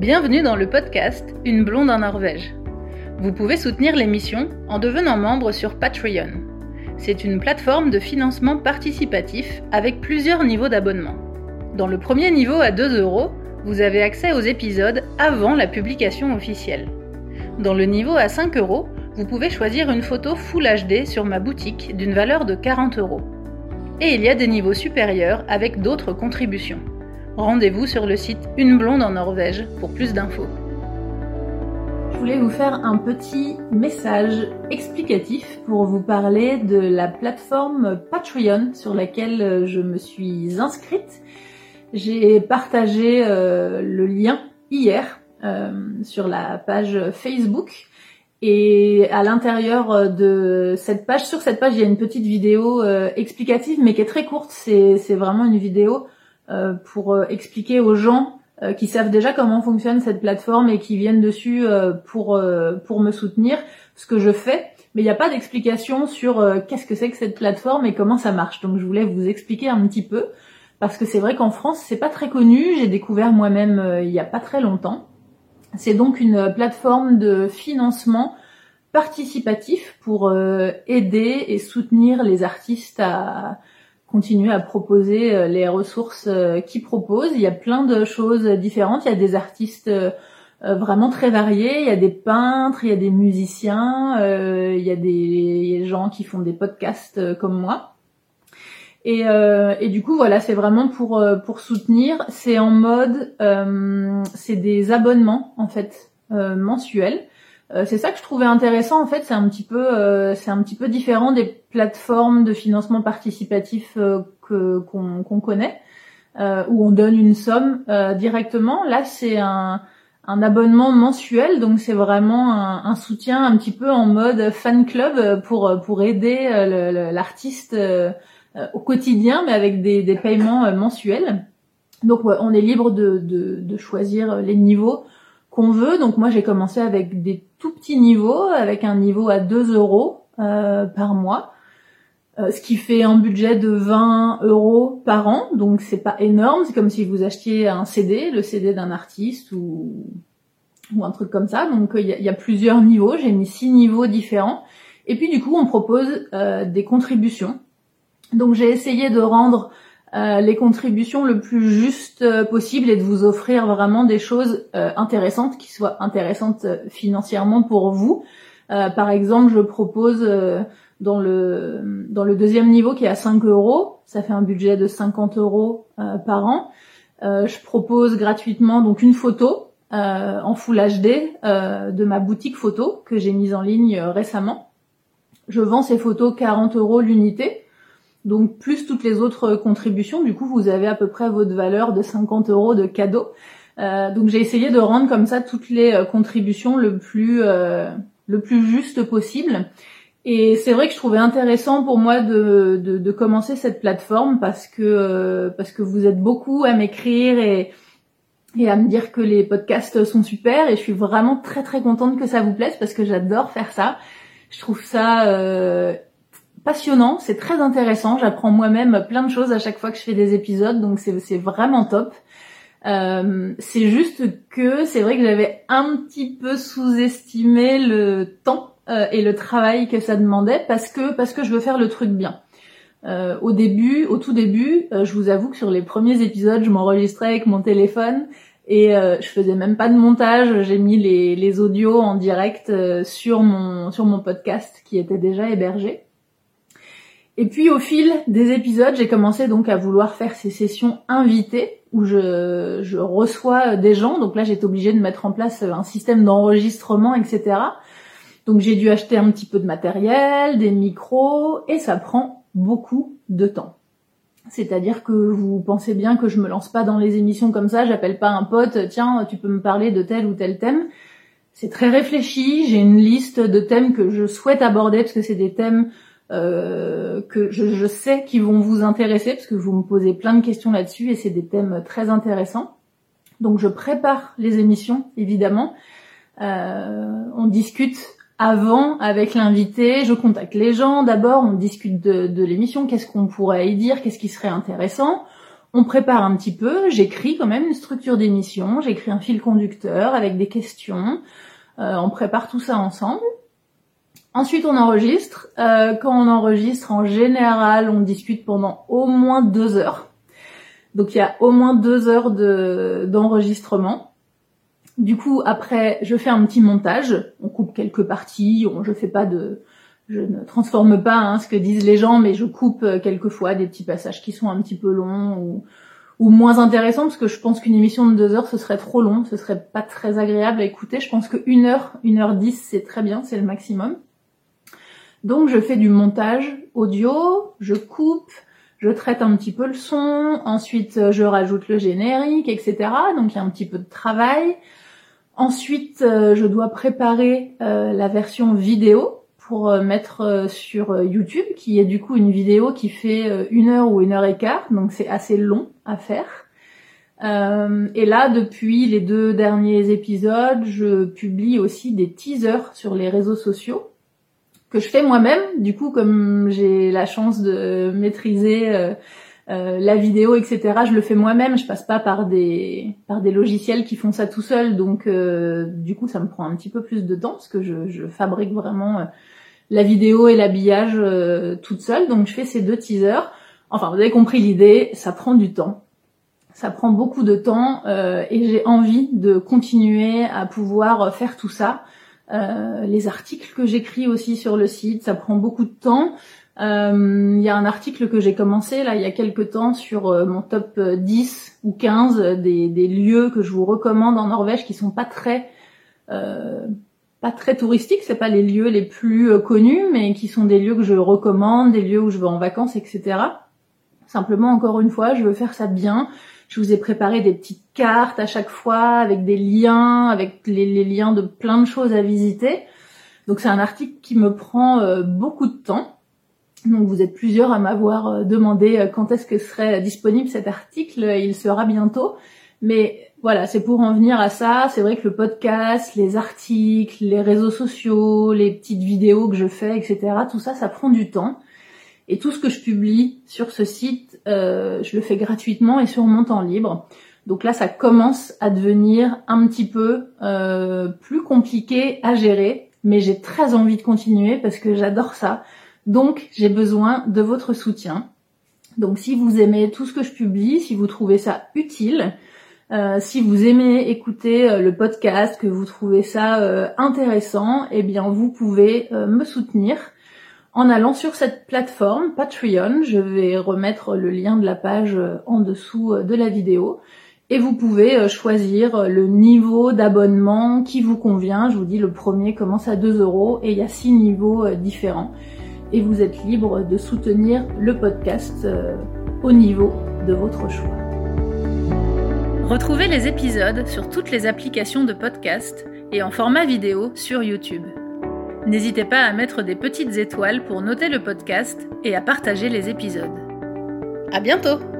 Bienvenue dans le podcast Une blonde en Norvège. Vous pouvez soutenir l'émission en devenant membre sur Patreon. C'est une plateforme de financement participatif avec plusieurs niveaux d'abonnement. Dans le premier niveau à 2 euros, vous avez accès aux épisodes avant la publication officielle. Dans le niveau à 5 euros, vous pouvez choisir une photo Full HD sur ma boutique d'une valeur de 40 euros. Et il y a des niveaux supérieurs avec d'autres contributions. Rendez-vous sur le site Une blonde en Norvège pour plus d'infos. Je voulais vous faire un petit message explicatif pour vous parler de la plateforme Patreon sur laquelle je me suis inscrite. J'ai partagé euh, le lien hier euh, sur la page Facebook et à l'intérieur de cette page, sur cette page, il y a une petite vidéo euh, explicative, mais qui est très courte. C'est vraiment une vidéo pour euh, expliquer aux gens euh, qui savent déjà comment fonctionne cette plateforme et qui viennent dessus pour pour me soutenir ce que je fais mais il n'y a pas d'explication sur qu'est-ce que c'est que cette plateforme et comment ça marche. Donc je voulais vous expliquer un petit peu parce que c'est vrai qu'en France c'est pas très connu. J'ai découvert moi-même il y a pas très longtemps. C'est donc une plateforme de financement participatif pour aider et soutenir les artistes à continuer à proposer euh, les ressources euh, qu'ils proposent. Il y a plein de choses différentes. Il y a des artistes euh, vraiment très variés. Il y a des peintres, il y a des musiciens, il y a des gens qui font des podcasts comme moi. Et, du coup, voilà, c'est vraiment pour pour soutenir. C'est en mode, c'est des abonnements en fait mensuels. Euh, c'est ça que je trouvais intéressant en fait, c'est un petit peu euh, c'est un petit peu différent des plateformes de financement participatif euh, que qu'on connaît où on donne une somme directement. Là, c'est un un abonnement mensuel, donc c'est vraiment un, soutien un petit peu en mode fan club pour pour aider l'artiste au quotidien, mais avec des, des paiements mensuels. Donc on est libre de, de, de choisir les niveaux veut. Donc moi j'ai commencé avec des tout petits niveaux, avec un niveau à 2 euros euh, par mois, euh, ce qui fait un budget de 20 euros par an. Donc c'est pas énorme, c'est comme si vous achetiez un CD, le CD d'un artiste ou ou un truc comme ça. Donc il y, a plusieurs niveaux, j'ai mis six niveaux différents. Et puis du coup on propose euh, des contributions. Donc j'ai essayé de rendre euh, les contributions le plus juste euh, possible et de vous offrir vraiment des choses euh, intéressantes qui soient intéressantes financièrement pour vous. par exemple, je propose dans le dans le deuxième niveau qui est à 5 euros, ça fait un budget de 50 euros par an. je propose gratuitement donc une photo en Full HD de ma boutique photo que j'ai mise en ligne récemment. Je vends ces photos 40 euros l'unité. Donc plus toutes les autres contributions, du coup vous avez à peu près votre valeur de 50 euros de cadeau. Euh, donc j'ai essayé de rendre comme ça toutes les euh, contributions le plus euh, le plus juste possible. Et c'est vrai que je trouvais intéressant pour moi de, de, commencer cette plateforme parce que parce que vous êtes beaucoup à m'écrire et et à me dire que les podcasts sont super et je suis vraiment très très contente que ça vous plaise parce que j'adore faire ça. Je trouve ça passionnant, c'est très intéressant. J'apprends moi-même plein de choses à chaque fois que je fais des épisodes, donc c'est vraiment top. Euh, c'est juste que c'est vrai que j'avais un petit peu sous-estimé le temps euh, et le travail que ça demandait parce que parce que je veux faire le truc bien. Euh, au début, au tout début, je vous avoue que sur les premiers épisodes, je m'enregistrais avec mon téléphone et je faisais même pas de montage. J'ai mis les, les audios en direct sur mon sur mon podcast qui était déjà hébergé. Et puis au fil des épisodes, j'ai commencé donc à vouloir faire ces sessions invitées où je, je reçois des gens. Donc là, j'étais obligée de mettre en place un système d'enregistrement, etc. Donc j'ai dû acheter un petit peu de matériel, des micros, et ça prend beaucoup de temps. C'est-à-dire que vous pensez bien que je me lance pas dans les émissions comme ça, j'appelle pas un pote, tiens, tu peux me parler de tel ou tel thème. C'est très réfléchi, j'ai une liste de thèmes que je souhaite aborder parce que c'est des thèmes euh, que je, je sais qu'ils vont vous intéresser parce que vous me posez plein de questions là-dessus et c'est des thèmes très intéressants. Donc je prépare les émissions évidemment. Euh, on discute avant avec l'invité, je contacte les gens. D'abord, on discute de, de l'émission, qu'est-ce qu'on pourrait y dire, qu'est-ce qui serait intéressant. On prépare un petit peu, j'écris quand même une structure d'émission, j'écris un fil conducteur avec des questions, euh, on prépare tout ça ensemble. Ensuite, on enregistre. Euh, quand on enregistre, en général, on discute pendant au moins deux heures. Donc, il y a au moins deux heures d'enregistrement. du coup, après, je fais un petit montage. On coupe quelques parties. Je fais pas de, je ne transforme pas hein, ce que disent les gens, mais je coupe euh, quelquefois des petits passages qui sont un petit peu longs ou, ou moins intéressants, parce que je pense qu'une émission de deux heures, ce serait trop long, ce serait pas très agréable à écouter. Je pense que une heure, une heure dix, c'est très bien, c'est le maximum. Donc je fais du montage audio, je coupe, je traite un petit peu le son, ensuite euh, je rajoute le générique, etc. Donc il y a un petit peu de travail. Ensuite, euh, je dois préparer la version vidéo pour euh, mettre euh, sur euh, YouTube, qui est du coup une vidéo qui fait une heure ou une heure et quart, donc c'est assez long à faire. et là, depuis les deux derniers épisodes, je publie aussi des teasers sur les réseaux sociaux que je fais moi-même. Du coup, comme j'ai la chance de maîtriser la vidéo, etc., je le fais moi-même. Je passe pas par des par des logiciels qui font ça tout seul. Donc, du coup, ça me prend un petit peu plus de temps parce que je, je fabrique vraiment la vidéo et l'habillage euh, toute seule. Donc je fais ces deux teasers. Enfin, vous avez compris l'idée, ça prend du temps. Ça prend beaucoup de temps euh, et j'ai envie de continuer à pouvoir faire tout ça. Euh, les articles que j'écris aussi sur le site, ça prend beaucoup de temps. Il y a un article que j'ai commencé là il y a quelques temps sur mon top 10 ou 15 des, des, lieux que je vous recommande en Norvège qui sont pas très pas très touristiques, c'est pas les lieux les plus euh, connus, mais qui sont des lieux que je recommande, des lieux où je vais en vacances, etc. Simplement, encore une fois, je veux faire ça bien. Je vous ai préparé des petites cartes à chaque fois avec des liens, avec les, liens de plein de choses à visiter. Donc c'est un article qui me prend euh, beaucoup de temps. Donc vous êtes plusieurs à m'avoir euh, demandé quand est-ce que serait disponible cet article. Il sera bientôt. Mais voilà, c'est pour en venir à ça. C'est vrai que le podcast, les articles, les réseaux sociaux, les petites vidéos que je fais, etc., tout ça, ça prend du temps. Et tout ce que je publie sur ce site, euh, je le fais gratuitement et sur mon temps libre. Donc là, ça commence à devenir un petit peu euh, plus compliqué à gérer, mais j'ai très envie de continuer parce que j'adore ça. Donc j'ai besoin de votre soutien. Donc si vous aimez tout ce que je publie, si vous trouvez ça utile, euh, si vous aimez écouter euh, le podcast, que vous trouvez ça euh, intéressant, eh bien vous pouvez me soutenir en allant sur cette plateforme Patreon. Je vais remettre le lien de la page en dessous de la vidéo. Et vous pouvez choisir le niveau d'abonnement qui vous convient. Je vous dis, le premier commence à 2 euros et il y a six niveaux différents. Et vous êtes libre de soutenir le podcast au niveau de votre choix. Retrouvez les épisodes sur toutes les applications de podcast et en format vidéo sur YouTube. N'hésitez pas à mettre des petites étoiles pour noter le podcast et à partager les épisodes. À bientôt!